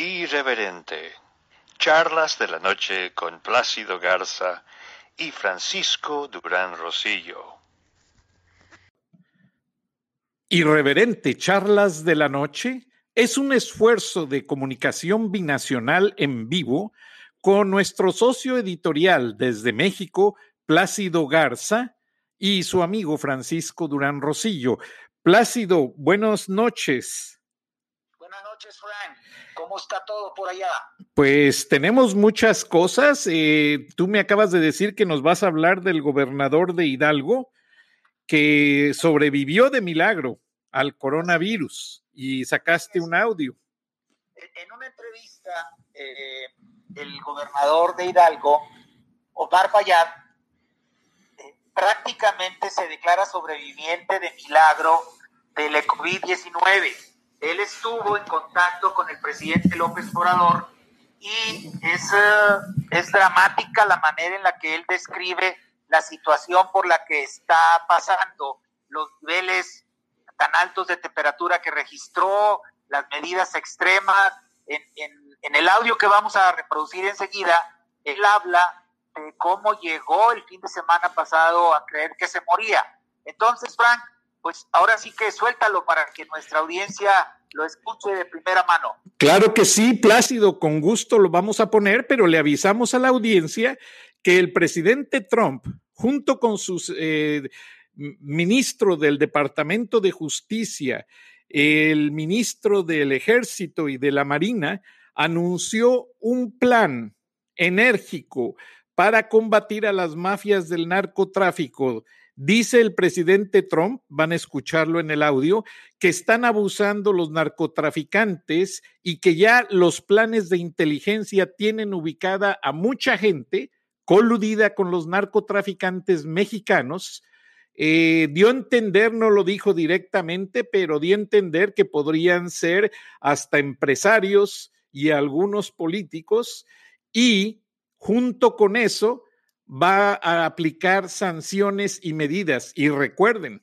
Irreverente. Charlas de la noche con Plácido Garza y Francisco Durán Rosillo. Irreverente Charlas de la Noche es un esfuerzo de comunicación binacional en vivo con nuestro socio editorial desde México, Plácido Garza, y su amigo Francisco Durán Rosillo. Plácido, buenas noches. Buenas noches, Frank. ¿Cómo está todo por allá? Pues tenemos muchas cosas. Eh, tú me acabas de decir que nos vas a hablar del gobernador de Hidalgo que sobrevivió de milagro al coronavirus y sacaste un audio. En una entrevista, eh, el gobernador de Hidalgo, Omar Fayad, prácticamente se declara sobreviviente de milagro de la COVID-19. Él estuvo en contacto con el presidente López Obrador y es, eh, es dramática la manera en la que él describe la situación por la que está pasando, los niveles tan altos de temperatura que registró, las medidas extremas. En, en, en el audio que vamos a reproducir enseguida, él habla de cómo llegó el fin de semana pasado a creer que se moría. Entonces, Frank, pues ahora sí que suéltalo para que nuestra audiencia lo escuche de primera mano. Claro que sí, Plácido, con gusto lo vamos a poner, pero le avisamos a la audiencia que el presidente Trump, junto con sus eh, ministro del Departamento de Justicia, el ministro del Ejército y de la Marina, anunció un plan enérgico para combatir a las mafias del narcotráfico. Dice el presidente Trump, van a escucharlo en el audio, que están abusando los narcotraficantes y que ya los planes de inteligencia tienen ubicada a mucha gente coludida con los narcotraficantes mexicanos. Eh, dio a entender, no lo dijo directamente, pero dio a entender que podrían ser hasta empresarios y algunos políticos y Junto con eso, va a aplicar sanciones y medidas. Y recuerden,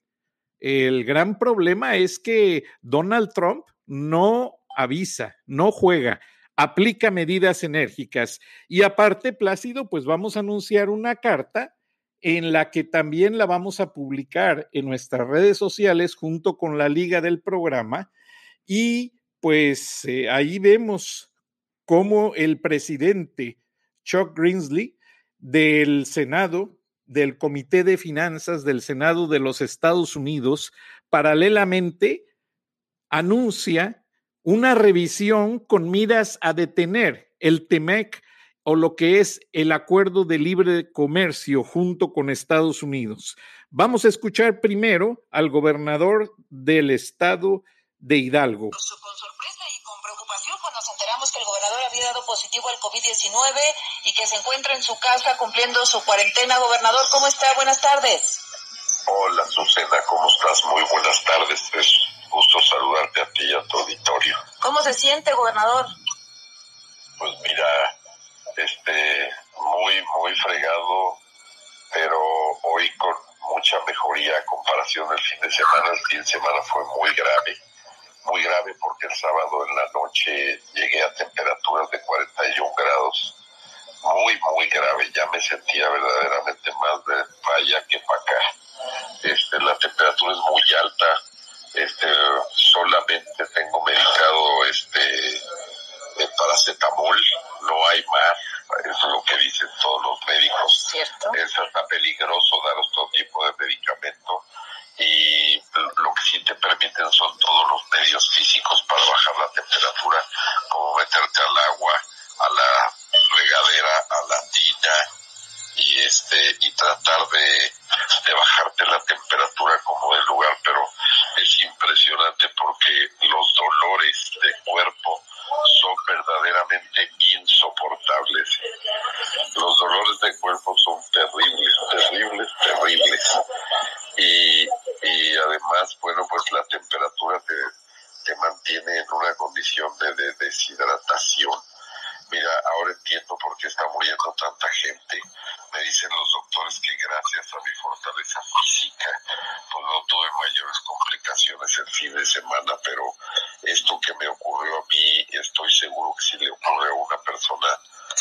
el gran problema es que Donald Trump no avisa, no juega, aplica medidas enérgicas. Y aparte, Plácido, pues vamos a anunciar una carta en la que también la vamos a publicar en nuestras redes sociales junto con la liga del programa. Y pues eh, ahí vemos cómo el presidente Chuck Greensley del Senado, del Comité de Finanzas del Senado de los Estados Unidos, paralelamente anuncia una revisión con miras a detener el TEMEC o lo que es el acuerdo de libre comercio junto con Estados Unidos. Vamos a escuchar primero al gobernador del estado de Hidalgo había dado positivo al COVID-19 y que se encuentra en su casa cumpliendo su cuarentena. Gobernador, ¿cómo está? Buenas tardes. Hola, Susana, ¿cómo estás? Muy buenas tardes. Es gusto saludarte a ti y a tu auditorio. ¿Cómo se siente, gobernador? Pues mira, este, muy, muy fregado, pero hoy con mucha mejoría a comparación del fin de semana. El fin de semana fue muy grave muy grave porque el sábado en la bueno, pues la temperatura te, te mantiene en una condición de, de deshidratación. Mira, ahora entiendo por qué está muriendo tanta gente. Me dicen los doctores que gracias a mi fortaleza física, pues no tuve mayores complicaciones el fin de semana, pero esto que me ocurrió a mí, estoy seguro que si le ocurre a una persona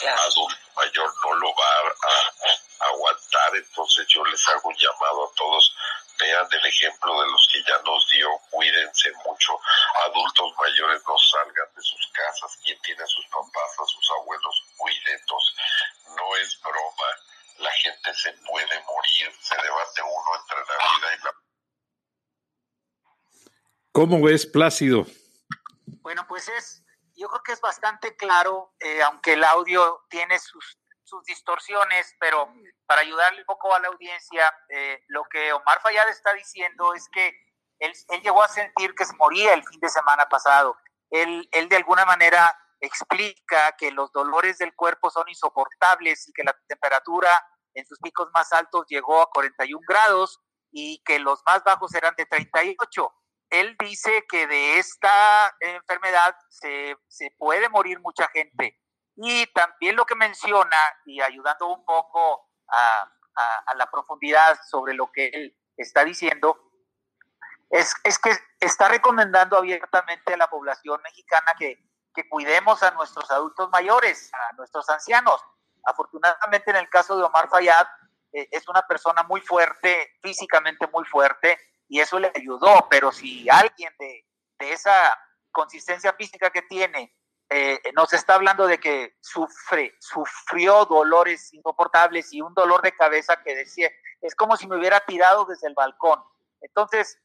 adulta mayor no lo va a, aguantar. Entonces yo les hago un llamado a todos, vean el ejemplo de los que ya nos dio, cuídense mucho, adultos mayores no salgan de sus casas, quien tiene a sus papás, a sus abuelos, cuídenlos. No es broma, la gente se puede morir, se debate uno entre la vida y la... ¿Cómo ves, Plácido? Bueno, pues es, yo creo que es bastante claro, eh, aunque el audio tiene sus, distorsiones, pero para ayudarle un poco a la audiencia, eh, lo que Omar Fayad está diciendo es que él, él, llegó a sentir que se moría el fin de semana pasado. Él, él de alguna manera explica que los dolores del cuerpo son insoportables y que la temperatura en sus picos más altos llegó a 41 grados y que los más bajos eran de 38 él dice que de esta enfermedad se, puede morir mucha gente. Y también lo que menciona, y ayudando un poco a, la profundidad sobre lo que él está diciendo, es, es, que está recomendando abiertamente a la población mexicana que, que cuidemos a nuestros adultos mayores, a nuestros ancianos. Afortunadamente en el caso de Omar Fayad, eh, es una persona muy fuerte, físicamente muy fuerte, y eso le ayudó, pero si alguien de, esa consistencia física que tiene eh, nos está hablando de que sufre, sufrió dolores insoportables y un dolor de cabeza que decía, es como si me hubiera tirado desde el balcón. Entonces,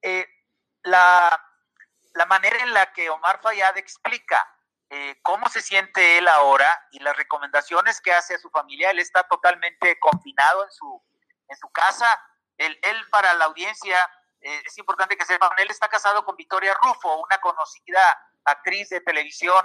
eh, la, la, manera en la que Omar Fayad explica eh, cómo se siente él ahora y las recomendaciones que hace a su familia, él está totalmente confinado en su, en su casa, él, para la audiencia, eh, es importante que sepan, él está casado con Victoria Rufo, una conocida actriz de televisión,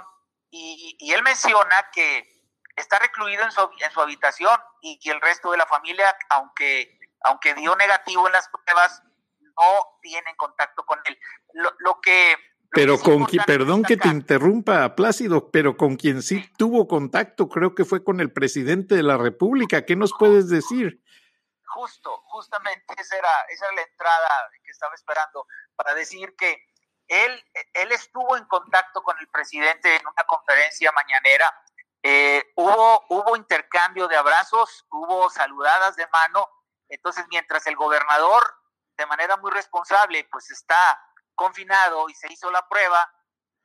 y, él menciona que está recluido en su, en su habitación y que el resto de la familia, aunque, aunque dio negativo en las pruebas, no tienen contacto con él. Lo, que... pero con quien, perdón que te interrumpa, Plácido, pero con quien sí tuvo contacto, creo que fue con el presidente de la República. ¿Qué nos puedes decir? Justo, justamente esa era, esa era la entrada que estaba esperando para decir que él, él estuvo en contacto con el presidente en una conferencia mañanera. Eh, hubo, hubo intercambio de abrazos, hubo saludadas de mano. Entonces, mientras el gobernador, de manera muy responsable, pues está confinado y se hizo la prueba,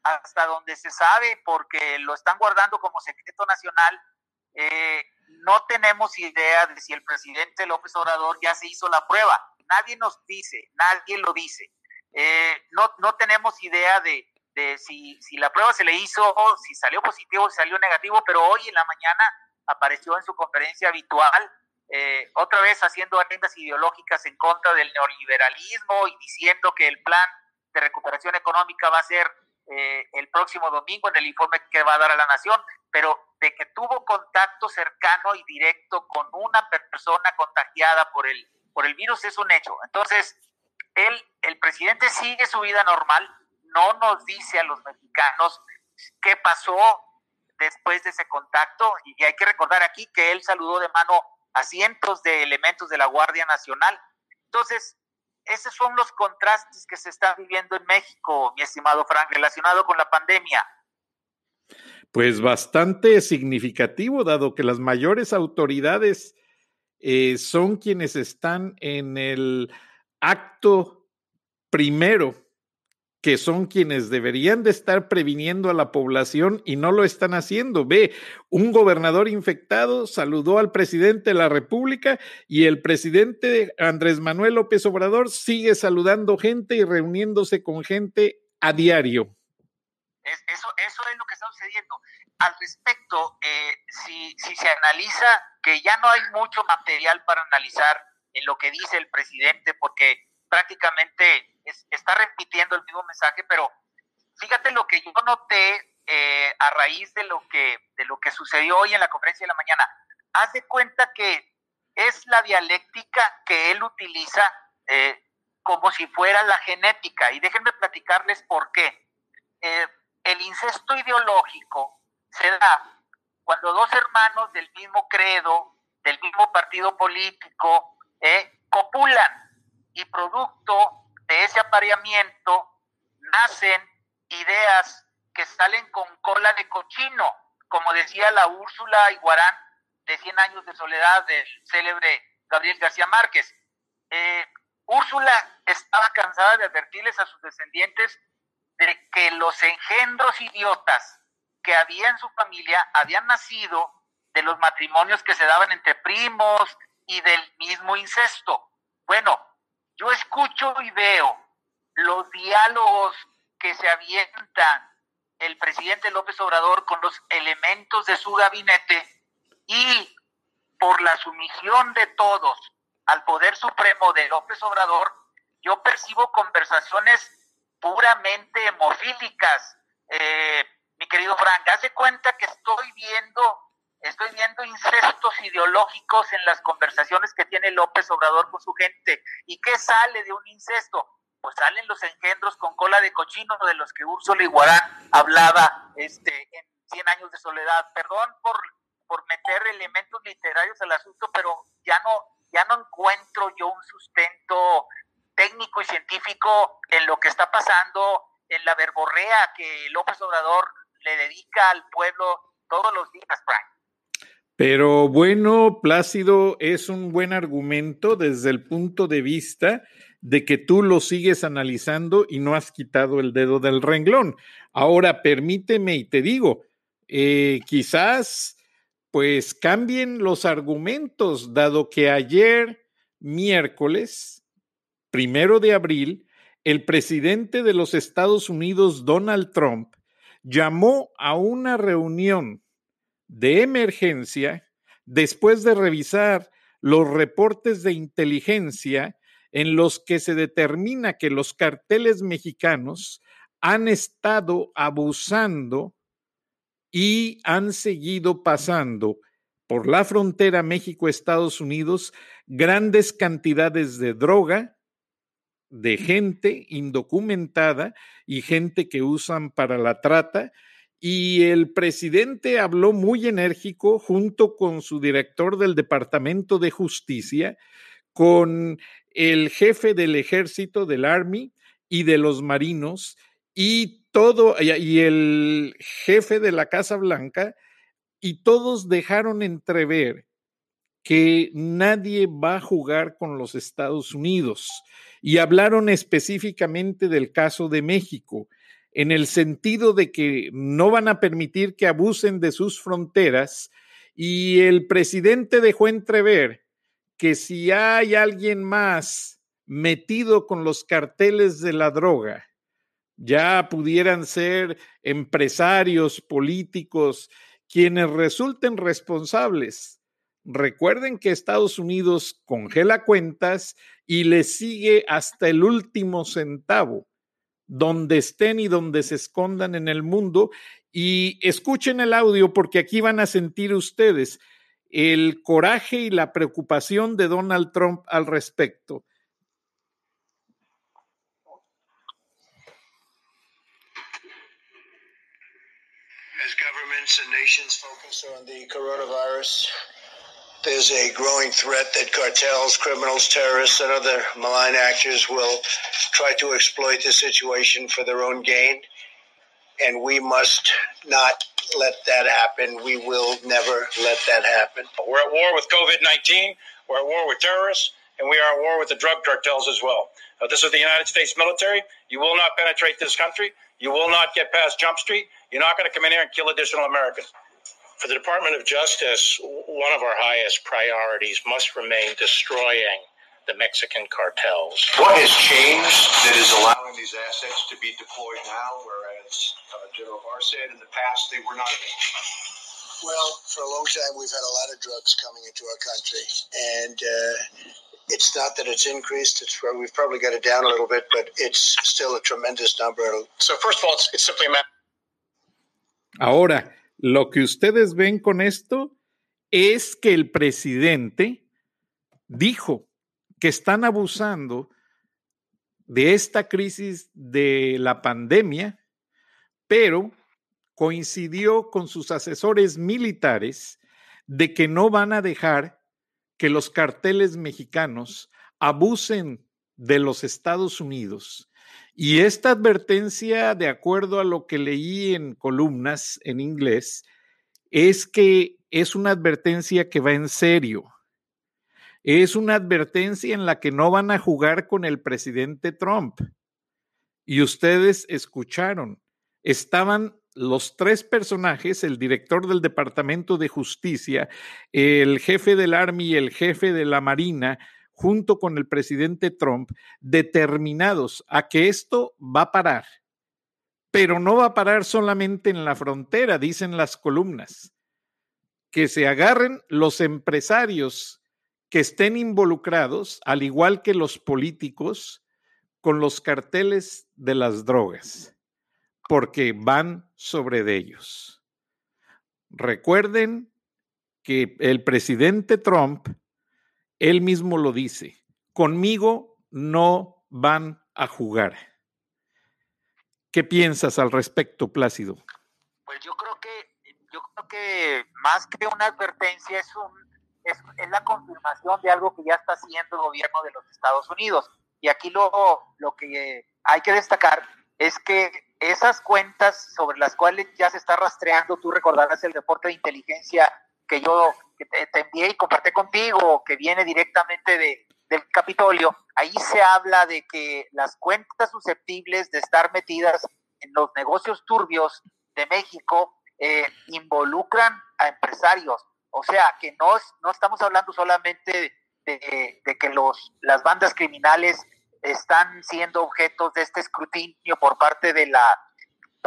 hasta donde se sabe, porque lo están guardando como secreto nacional, eh, no tenemos idea de si el presidente López Obrador ya se hizo la prueba. Nadie nos dice, nadie lo dice. Eh, no, no tenemos idea de, si, la prueba se le hizo, si salió positivo o si salió negativo, pero hoy en la mañana apareció en su conferencia habitual, eh, otra vez haciendo agendas ideológicas en contra del neoliberalismo y diciendo que el plan de recuperación económica va a ser eh, el próximo domingo en el informe que va a dar a la nación, pero de que tuvo contacto cercano y directo con una persona contagiada por el, por el virus es un hecho. Entonces, él, el presidente sigue su vida normal, no nos dice a los mexicanos qué pasó después de ese contacto y hay que recordar aquí que él saludó de mano a cientos de elementos de la Guardia Nacional. Entonces, esos son los contrastes que se están viviendo en México, mi estimado Frank, relacionado con la pandemia. Pues bastante significativo, dado que las mayores autoridades eh, son quienes están en el acto primero que son quienes deberían de estar previniendo a la población y no lo están haciendo. Ve, un gobernador infectado saludó al presidente de la República y el presidente Andrés Manuel López Obrador sigue saludando gente y reuniéndose con gente a diario. eso, es lo que está sucediendo. Al respecto, eh, si se analiza que ya no hay mucho material para analizar en lo que dice el presidente, porque prácticamente está repitiendo el mismo mensaje, pero fíjate lo que yo noté eh, a raíz de lo que de lo que sucedió hoy en la conferencia de la mañana. Haz de cuenta que es la dialéctica que él utiliza eh, como si fuera la genética. Y déjenme platicarles por qué. Eh, el incesto ideológico se da cuando dos hermanos del mismo credo, del mismo partido político, copulan y producto de ese apareamiento nacen ideas que salen con cola de cochino, como decía la Úrsula Iguarán de 100 años de soledad del célebre Gabriel García Márquez. Eh, Úrsula estaba cansada de advertirles a sus descendientes de que los engendros idiotas que había en su familia habían nacido de los matrimonios que se daban entre primos y del mismo incesto. Bueno, yo escucho y veo los diálogos que se avientan el presidente López Obrador con los elementos de su gabinete y por la sumisión de todos al poder supremo de López Obrador, yo percibo conversaciones puramente hemofílicas. Eh, mi querido Frank, hace cuenta que estoy viendo, estoy viendo incestos ideológicos en las conversaciones que tiene López Obrador con su gente. ¿Y qué sale de un incesto? Pues salen los engendros con cola de cochino de los que Úrsula Iguarán hablaba este, en Cien años de soledad. Perdón por, por meter elementos literarios al asunto, pero ya no, ya no encuentro yo un sustento técnico y científico en lo que está pasando, en la verborrea que López Obrador le dedica al pueblo todos los días, Frank. Pero bueno, Plácido es un buen argumento desde el punto de vista de que tú lo sigues analizando y no has quitado el dedo del renglón. Ahora, permíteme y te digo, eh, quizás pues cambien los argumentos, dado que ayer, miércoles, primero de abril, el presidente de los Estados Unidos, Donald Trump, llamó a una reunión de emergencia después de revisar los reportes de inteligencia en los que se determina que los carteles mexicanos han estado abusando y han seguido pasando por la frontera México-Estados Unidos grandes cantidades de droga, de gente indocumentada y gente que usan para la trata. Y el presidente habló muy enérgico junto con su director del Departamento de Justicia, con el jefe del ejército, del Army y de los marinos, y todo, y el jefe de la Casa Blanca, y todos dejaron entrever que nadie va a jugar con los Estados Unidos. Y hablaron específicamente del caso de México, en el sentido de que no van a permitir que abusen de sus fronteras. Y el presidente dejó entrever que si hay alguien más metido con los carteles de la droga, ya pudieran ser empresarios, políticos, quienes resulten responsables. Recuerden que Estados Unidos congela cuentas y les sigue hasta el último centavo, donde estén y donde se escondan en el mundo. Y escuchen el audio porque aquí van a sentir ustedes el coraje y la preocupación de Donald Trump al respecto. There's a growing threat that cartels, criminals, terrorists, and other malign actors will try to exploit the situation for their own gain. And we must not let that happen. We will never let that happen. We're at war with COVID 19, we're at war with terrorists, and we are at war with the drug cartels as well. Uh, this is the United States military. You will not penetrate this country. You will not get past Jump Street. You're not going to come in here and kill additional Americans. For the Department of Justice, one of our highest priorities must remain destroying the Mexican cartels. What has changed that is allowing these assets to be deployed now, whereas uh, General Barr said in the past they were not? Well, for a long time, we've had a lot of drugs coming into our country, and uh, it's not that it's increased. It's we've probably got it down a little bit, but it's still a tremendous number. So first of all, it's, it's simply a matter. Ahora, lo que ustedes ven con esto es que el presidente dijo que están abusando de esta crisis de la pandemia, pero coincidió con sus asesores militares de que no van a dejar que los carteles mexicanos abusen de los Estados Unidos Y esta advertencia, de acuerdo a lo que leí en columnas en inglés, es que es una advertencia que va en serio. Es una advertencia en la que no van a jugar con el presidente Trump. Y ustedes escucharon, estaban los tres personajes, el director del Departamento de Justicia, el jefe del Army y el jefe de la Marina, junto con el presidente Trump, determinados a que esto va a parar. Pero no va a parar solamente en la frontera, dicen las columnas. Que se agarren los empresarios que estén involucrados, al igual que los políticos, con los carteles de las drogas porque van sobre de ellos. Recuerden que el presidente Trump, él mismo lo dice, conmigo no van a jugar. ¿Qué piensas al respecto, Plácido? Pues yo creo que, yo creo que más que una advertencia es, un, es, la confirmación de algo que ya está haciendo el gobierno de los Estados Unidos. Y aquí lo, lo que hay que destacar es que esas cuentas sobre las cuales ya se está rastreando, tú recordarás el reporte de inteligencia que yo te, envié y compartí contigo, que viene directamente de, del Capitolio, ahí se habla de que las cuentas susceptibles de estar metidas en los negocios turbios de México eh, involucran a empresarios. O sea, que no, no estamos hablando solamente de, de que los, las bandas criminales están siendo objetos de este escrutinio por parte de la,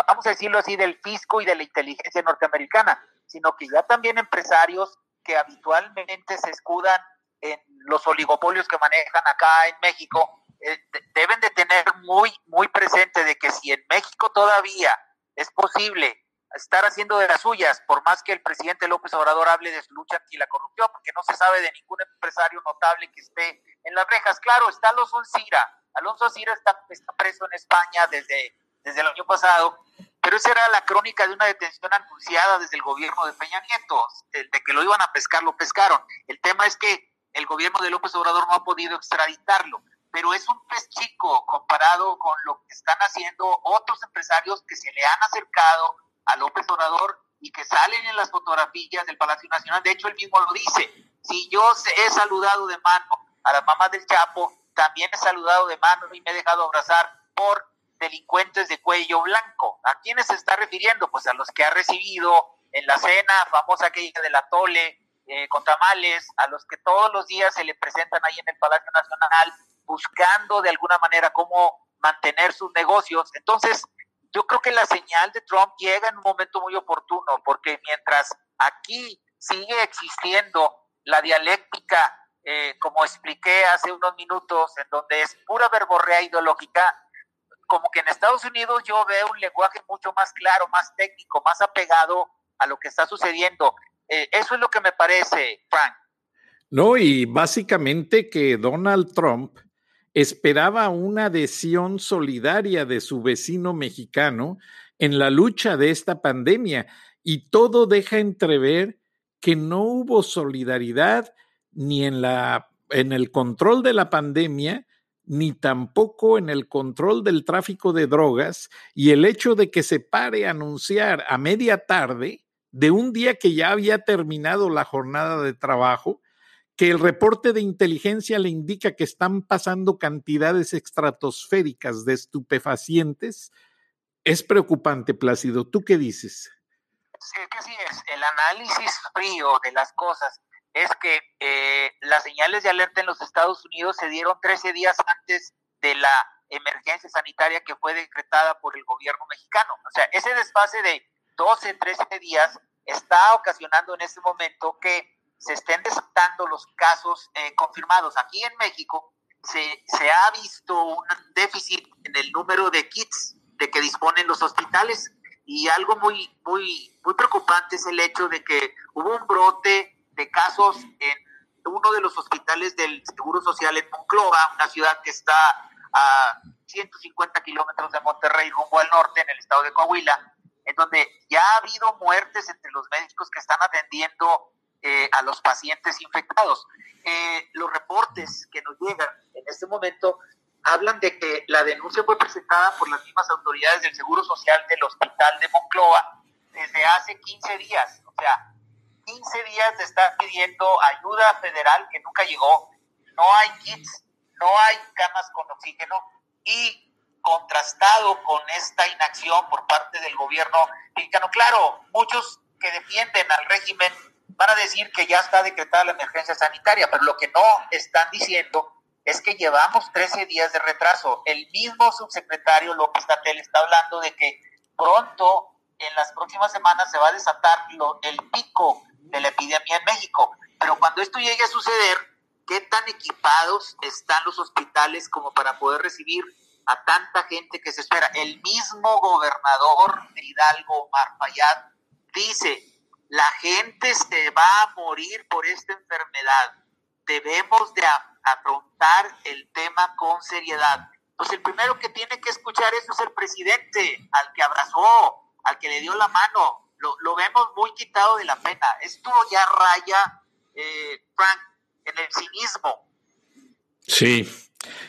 vamos a decirlo así, del fisco y de la inteligencia norteamericana, sino que ya también empresarios que habitualmente se escudan en los oligopolios que manejan acá en México, eh, deben de tener muy, muy presente de que si en México todavía es posible estar haciendo de las suyas, por más que el presidente López Obrador hable de su lucha anti la corrupción, porque no se sabe de ningún empresario notable que esté en las rejas. Claro, está Alonso Ancira. Alonso Ancira está, está preso en España desde, desde el año pasado, pero esa era la crónica de una detención anunciada desde el gobierno de Peña Nieto, de, que lo iban a pescar, lo pescaron. El tema es que el gobierno de López Obrador no ha podido extraditarlo, pero es un pez chico comparado con lo que están haciendo otros empresarios que se le han acercado a López Obrador y que salen en las fotografías del Palacio Nacional. De hecho, él mismo lo dice. Si yo he saludado de mano a las mamás del Chapo, también he saludado de mano y me he dejado abrazar por delincuentes de cuello blanco. ¿A quiénes se está refiriendo? Pues a los que ha recibido en la cena famosa aquella de la Tole eh, con tamales, a los que todos los días se le presentan ahí en el Palacio Nacional buscando de alguna manera cómo mantener sus negocios. Entonces, yo creo que la señal de Trump llega en un momento muy oportuno, porque mientras aquí sigue existiendo la dialéctica, eh, como expliqué hace unos minutos, en donde es pura verborrea ideológica, como que en Estados Unidos yo veo un lenguaje mucho más claro, más técnico, más apegado a lo que está sucediendo. Eh, eso es lo que me parece, Frank. No, y básicamente que Donald Trump esperaba una adhesión solidaria de su vecino mexicano en la lucha de esta pandemia y todo deja entrever que no hubo solidaridad ni en la en el control de la pandemia ni tampoco en el control del tráfico de drogas y el hecho de que se pare a anunciar a media tarde de un día que ya había terminado la jornada de trabajo que el reporte de inteligencia le indica que están pasando cantidades estratosféricas de estupefacientes, es preocupante, Plácido. ¿Tú qué dices? Sí, que así es. El análisis frío de las cosas es que eh, las señales de alerta en los Estados Unidos se dieron 13 días antes de la emergencia sanitaria que fue decretada por el gobierno mexicano. O sea, ese desfase de 12, 13 días está ocasionando en este momento que se estén desatando los casos eh, confirmados. Aquí en México se, se ha visto un déficit en el número de kits de que disponen los hospitales y algo muy, muy, muy preocupante es el hecho de que hubo un brote de casos en uno de los hospitales del Seguro Social en Monclova, una ciudad que está a 150 kilómetros de Monterrey rumbo al norte en el estado de Coahuila, en donde ya ha habido muertes entre los médicos que están atendiendo eh, a los pacientes infectados. Eh, los reportes que nos llegan en este momento hablan de que la denuncia fue presentada por las mismas autoridades del Seguro Social del Hospital de Moncloa desde hace 15 días. O sea, 15 días de estar pidiendo ayuda federal que nunca llegó. No hay kits, no hay camas con oxígeno y contrastado con esta inacción por parte del gobierno mexicano. Claro, muchos que defienden al régimen van a decir que ya está decretada la emergencia sanitaria, pero lo que no están diciendo es que llevamos 13 días de retraso. El mismo subsecretario López Tatel está hablando de que pronto, en las próximas semanas, se va a desatar el pico de la epidemia en México. Pero cuando esto llegue a suceder, ¿qué tan equipados están los hospitales como para poder recibir a tanta gente que se espera? El mismo gobernador de Hidalgo, Omar Fayad, dice, la gente se va a morir por esta enfermedad. Debemos de afrontar el tema con seriedad. Pues el primero que tiene que escuchar eso es el presidente, al que abrazó, al que le dio la mano. Lo, vemos muy quitado de la pena. Esto ya raya, eh, Frank, en el cinismo. Sí,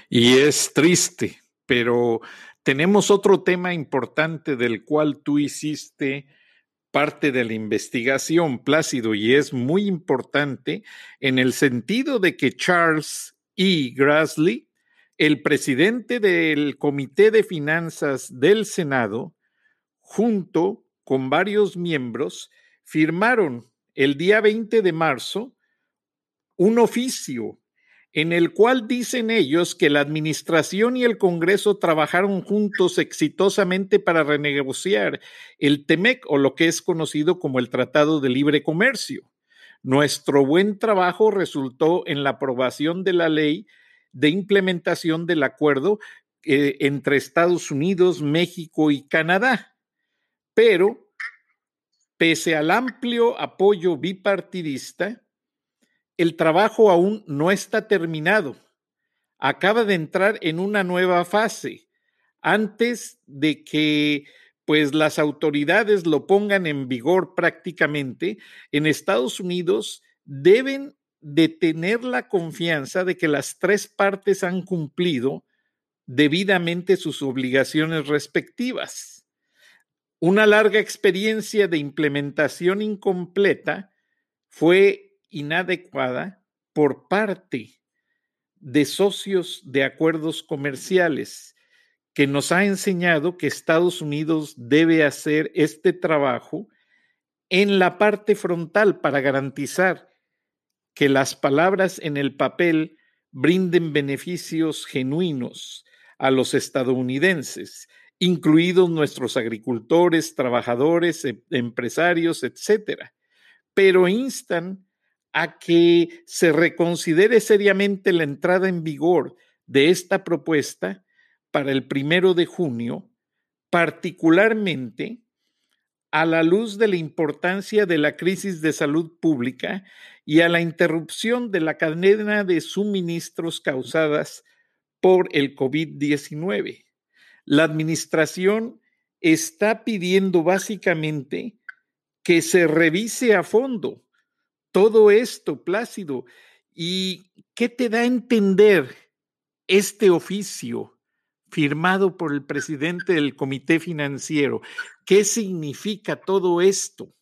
y es triste, pero tenemos otro tema importante del cual tú hiciste parte de la investigación, Plácido, y es muy importante en el sentido de que Charles E. Grassley, el presidente del Comité de Finanzas del Senado, junto con varios miembros, firmaron el día 20 de marzo un oficio en el cual dicen ellos que la administración y el Congreso trabajaron juntos exitosamente para renegociar el TEMEC o lo que es conocido como el Tratado de Libre Comercio. Nuestro buen trabajo resultó en la aprobación de la ley de implementación del acuerdo eh, entre Estados Unidos, México y Canadá. Pero, pese al amplio apoyo bipartidista, el trabajo aún no está terminado. Acaba de entrar en una nueva fase antes de que pues las autoridades lo pongan en vigor prácticamente, en Estados Unidos deben de tener la confianza de que las tres partes han cumplido debidamente sus obligaciones respectivas. Una larga experiencia de implementación incompleta fue inadecuada por parte de socios de acuerdos comerciales que nos ha enseñado que Estados Unidos debe hacer este trabajo en la parte frontal para garantizar que las palabras en el papel brinden beneficios genuinos a los estadounidenses, incluidos nuestros agricultores, trabajadores, em, empresarios, etcétera. Pero instan a que se reconsidere seriamente la entrada en vigor de esta propuesta para el primero de junio, particularmente a la luz de la importancia de la crisis de salud pública y a la interrupción de la cadena de suministros causadas por el COVID-19. La administración está pidiendo básicamente que se revise a fondo todo esto, Plácido. ¿Y qué te da a entender este oficio firmado por el presidente del Comité Financiero? ¿Qué significa todo esto?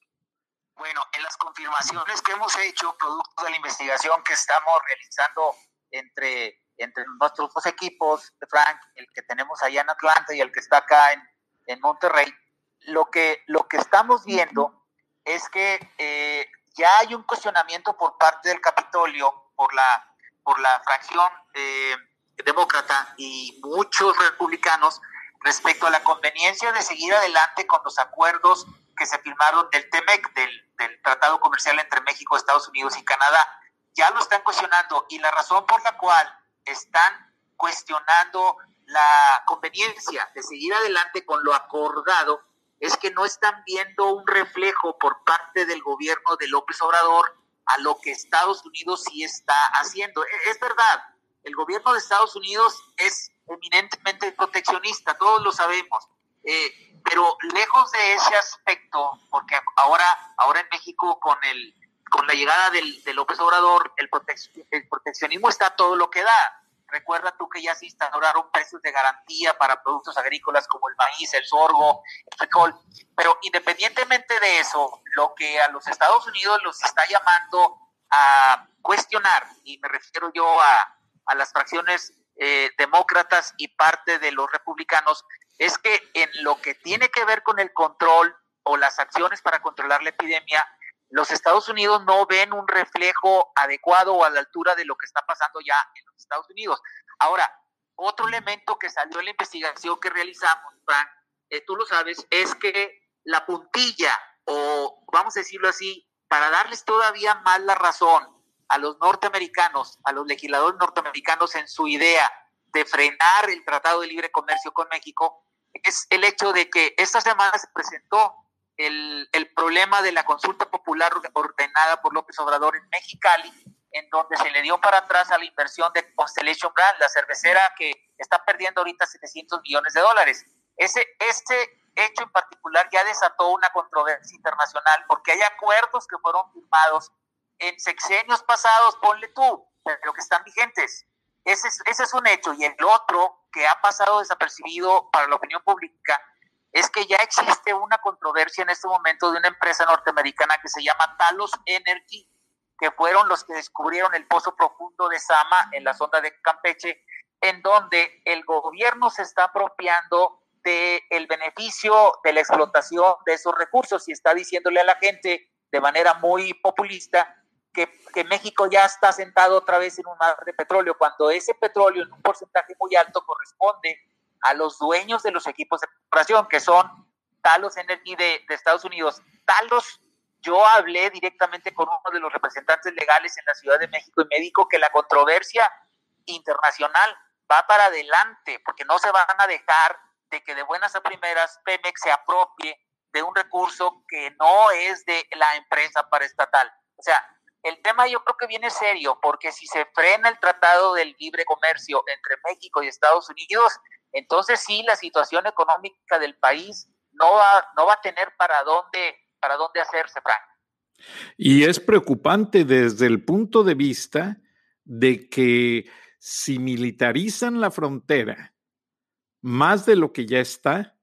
Bueno, en las confirmaciones que hemos hecho, producto de la investigación que estamos realizando entre, entre nuestros dos equipos, Frank, el que tenemos allá en Atlanta y el que está acá en, en Monterrey, lo que, lo que estamos viendo es que eh, ya hay un cuestionamiento por parte del Capitolio, por la, por la fracción eh, demócrata y muchos republicanos respecto a la conveniencia de seguir adelante con los acuerdos que se firmaron del TEMEC, del, del Tratado Comercial entre México, Estados Unidos y Canadá. Ya lo están cuestionando y la razón por la cual están cuestionando la conveniencia de seguir adelante con lo acordado es que no están viendo un reflejo por parte del gobierno de López Obrador a lo que Estados Unidos sí está haciendo. E, es verdad, el gobierno de Estados Unidos es eminentemente proteccionista, todos lo sabemos, eh, pero lejos de ese aspecto, porque ahora, ahora en México con el con la llegada del, de López Obrador, el, el proteccionismo está todo lo que da. Recuerda tú que ya se instauraron precios de garantía para productos agrícolas como el maíz, el sorgo, el frijol. Pero independientemente de eso, lo que a los Estados Unidos los está llamando a cuestionar, y me refiero yo a, a las fracciones eh, demócratas y parte de los republicanos, es que en lo que tiene que ver con el control o las acciones para controlar la epidemia, los Estados Unidos no ven un reflejo adecuado o a la altura de lo que está pasando ya en los Estados Unidos. Ahora, otro elemento que salió en la investigación que realizamos, Frank, eh, tú lo sabes, es que la puntilla, o vamos a decirlo así, para darles todavía más la razón a los norteamericanos, a los legisladores norteamericanos en su idea de frenar el Tratado de Libre Comercio con México, es el hecho de que esta semana se presentó el, el, problema de la consulta popular ordenada por López Obrador en Mexicali, en donde se le dio para atrás a la inversión de Constellation Brand, la cervecera que está perdiendo ahorita 700 millones de dólares. Ese, este hecho en particular ya desató una controversia internacional porque hay acuerdos que fueron firmados en sexenios pasados, ponle tú, pero que están vigentes. Ese es, ese es un hecho. Y el otro que ha pasado desapercibido para la opinión pública es que ya existe una controversia en este momento de una empresa norteamericana que se llama Talos Energy, que fueron los que descubrieron el pozo profundo de Sama en la zona de Campeche, en donde el gobierno se está apropiando del el beneficio de la explotación de esos recursos y está diciéndole a la gente de manera muy populista que, que, México ya está sentado otra vez en un mar de petróleo, cuando ese petróleo en un porcentaje muy alto corresponde a los dueños de los equipos de exploración, que son Talos Energy de, de Estados Unidos. Talos, yo hablé directamente con uno de los representantes legales en la Ciudad de México y me dijo que la controversia internacional va para adelante, porque no se van a dejar de que de buenas a primeras Pemex se apropie de un recurso que no es de la empresa paraestatal. O sea, el tema yo creo que viene serio, porque si se frena el Tratado del Libre Comercio entre México y Estados Unidos, entonces sí la situación económica del país no va, no va a tener para dónde, para dónde hacerse, Frank. Y es preocupante desde el punto de vista de que si militarizan la frontera más de lo que ya está,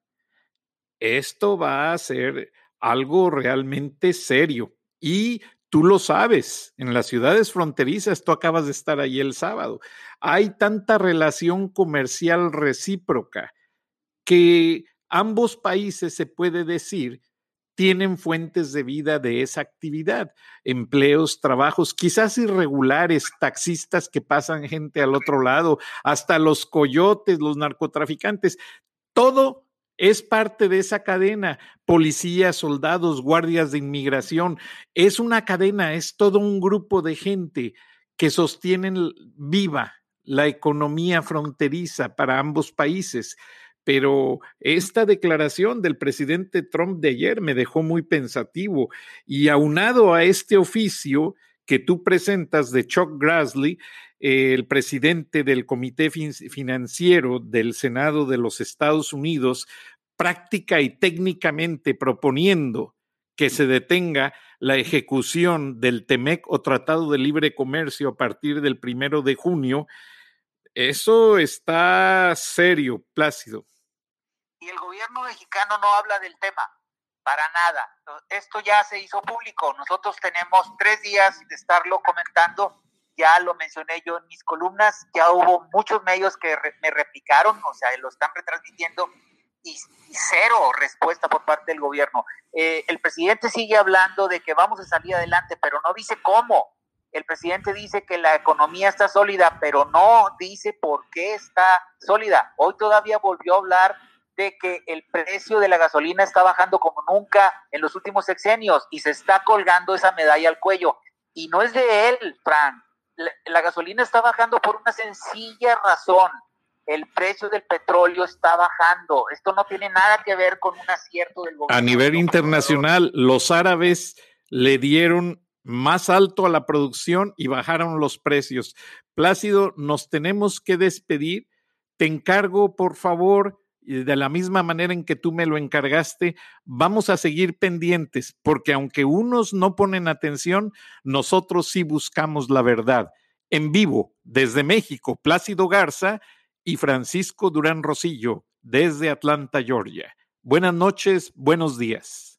esto va a ser algo realmente serio. Y tú lo sabes, en las ciudades fronterizas, tú acabas de estar ahí el sábado, hay tanta relación comercial recíproca que ambos países, se puede decir, tienen fuentes de vida de esa actividad, empleos, trabajos, quizás irregulares, taxistas que pasan gente al otro lado, hasta los coyotes, los narcotraficantes, todo es parte de esa cadena, policías, soldados, guardias de inmigración, es una cadena, es todo un grupo de gente que sostienen viva la economía fronteriza para ambos países. Pero esta declaración del presidente Trump de ayer me dejó muy pensativo y aunado a este oficio que tú presentas de Chuck Grassley, el presidente del Comité Financiero del Senado de los Estados Unidos, práctica y técnicamente proponiendo que se detenga la ejecución del TEMEC o Tratado de Libre Comercio a partir del primero de junio, eso está serio, Plácido. Y el gobierno mexicano no habla del tema, para nada. Esto ya se hizo público, nosotros tenemos tres días de estarlo comentando, ya lo mencioné yo en mis columnas, ya hubo muchos medios que me replicaron, o sea, lo están retransmitiendo y, cero respuesta por parte del gobierno. Eh, el presidente sigue hablando de que vamos a salir adelante, pero no dice cómo. El presidente dice que la economía está sólida, pero no dice por qué está sólida. Hoy todavía volvió a hablar de que el precio de la gasolina está bajando como nunca en los últimos sexenios y se está colgando esa medalla al cuello. Y no es de él, Fran. La, gasolina está bajando por una sencilla razón. El precio del petróleo está bajando. Esto no tiene nada que ver con un acierto del gobierno. A nivel internacional, los árabes le dieron más alto a la producción y bajaron los precios. Plácido, nos tenemos que despedir. Te encargo, por favor, y de la misma manera en que tú me lo encargaste, vamos a seguir pendientes, porque aunque unos no ponen atención, nosotros sí buscamos la verdad. En vivo, desde México, Plácido Garza y Francisco Durán Rosillo, desde Atlanta, Georgia. Buenas noches, buenos días.